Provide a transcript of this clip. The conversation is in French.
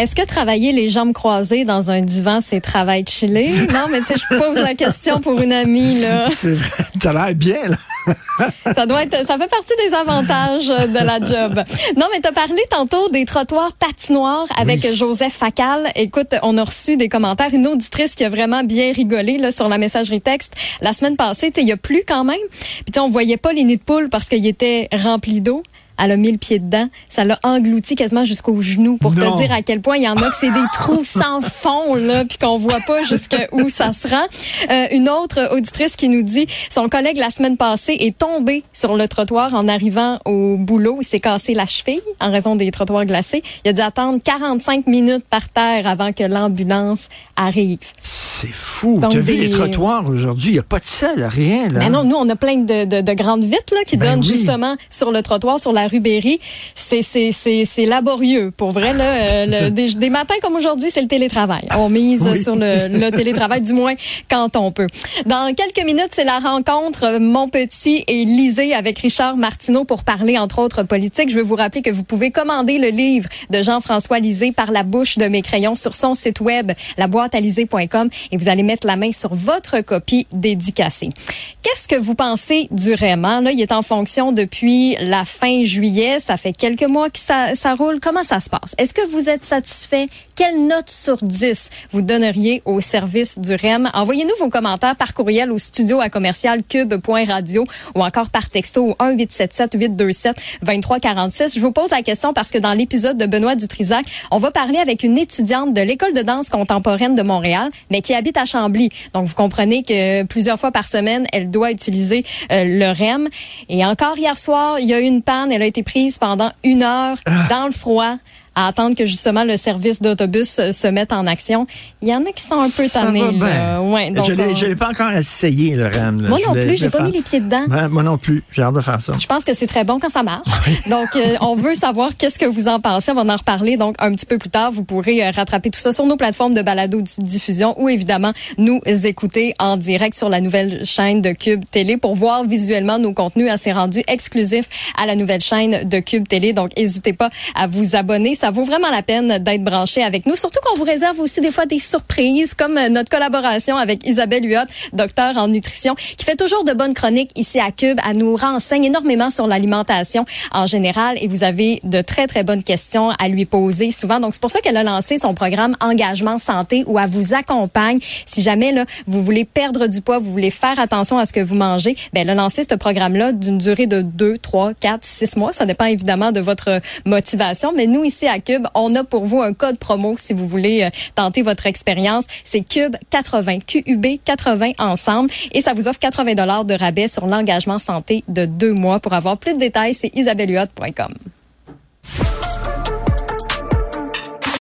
Est-ce que travailler les jambes croisées dans un divan, c'est travail chillé? Non, mais tu sais, je pose la question pour une amie, là. C'est vrai. T'as l'air bien, là. Ça doit être, ça fait partie des avantages de la job. Non, mais t'as parlé tantôt des trottoirs patinoires avec Joseph Facal. Écoute, on a reçu des commentaires. Une auditrice qui a vraiment bien rigolé, là, sur la messagerie texte. La semaine passée, tu sais, il y a plu quand même. Puis tu on voyait pas les nids de poule parce qu'ils étaient remplis d'eau elle a mis le pied dedans. Ça l'a englouti quasiment jusqu'au genou pour Non. te dire à quel point il y en a que c'est des trous sans fond, là, puis qu'on voit pas jusqu'où ça se rend. Euh, une autre auditrice qui nous dit, son collègue la semaine passée est tombé sur le trottoir en arrivant au boulot. Il s'est cassé la cheville en raison des trottoirs glacés. Il a dû attendre 45 minutes par terre avant que l'ambulance arrive. C'est fou. Donc, T'as vu des- les trottoirs aujourd'hui? Il n'y a pas de sel, rien, là. Mais non, nous, on a plein de, de, de grandes vitres là, qui Ben donnent oui. justement sur le trottoir, sur la rue Berry. C'est, c'est, c'est, c'est laborieux. Pour vrai, là, euh, le- des, des matins comme aujourd'hui, c'est le télétravail. On mise Oui. sur le, le télétravail, du moins quand on peut. Dans quelques minutes, c'est la rencontre euh, Mon Petit et Lisée avec Richard Martineau pour parler, entre autres, politique. Je veux vous rappeler que vous pouvez commander le livre de Jean-François Lisée par la bouche de mes crayons sur son site web, laboîtealisée.com, et vous allez mettre la main sur votre copie dédicacée. Qu'est-ce que vous pensez du REM? Là, il est en fonction depuis la fin juillet. Ça fait quelques mois que ça, ça roule. Comment ça se passe? Est-ce que vous êtes satisfait? Quelle note sur 10 vous donneriez au service du REM? Envoyez-nous vos commentaires par courriel au studio à commercial cube.radio ou encore par texto au 1-877-827-2346. Je vous pose la question parce que dans l'épisode de Benoît Dutrisac, on va parler avec une étudiante de l'école de danse contemporaine de Montréal, mais qui habite à Chambly. Donc, vous comprenez que plusieurs fois par semaine, elle doit utiliser euh, le REM. Et encore hier soir, il y a eu une panne. Elle a été prise pendant une heure dans le froid à attendre que justement le service d'autobus euh, se mette en action. Il y en a qui sont un peu Ça tannés. va là. bien. Ouais, donc, je l'ai on- je l'ai pas encore essayé, le REM. là. Moi Je non plus, je j'ai pas mis les pieds dedans. Ouais, moi non plus. J'ai hâte de faire ça. Je pense que c'est très bon quand ça marche. Donc, euh, on veut savoir qu'est-ce que vous en pensez. On va en reparler donc un petit peu plus tard. Vous pourrez euh, rattraper tout ça sur nos plateformes de balado diffusion ou évidemment nous écouter en direct sur la nouvelle chaîne de Cube Télé pour voir visuellement nos contenus assez rendus exclusifs à la nouvelle chaîne de Cube Télé. Donc, n'hésitez pas à vous abonner. Ça vaut vraiment la peine d'être branché avec nous. Surtout qu'on vous réserve aussi des fois des surprises comme euh, notre collaboration avec Isabelle Huot, docteur en nutrition, qui fait toujours de bonnes chroniques ici à Cube. Elle nous renseigne énormément sur l'alimentation en général et vous avez de très, très bonnes questions à lui poser souvent. Donc, c'est pour ça qu'elle a lancé son programme Engagement Santé où elle vous accompagne. Si jamais là, vous voulez perdre du poids, vous voulez faire attention à ce que vous mangez, ben, elle a lancé ce programme-là d'une durée de 2, 3, 4, 6 mois. Ça dépend évidemment de votre motivation. Mais nous, ici à Cube, on a pour vous un code promo si vous voulez euh, tenter votre expérience. C'est Cube 80, QUB 80 ensemble. Et ça vous offre 80 dollars de rabais sur l'engagement santé de deux mois. Pour avoir plus de détails, c'est isabelluot.com.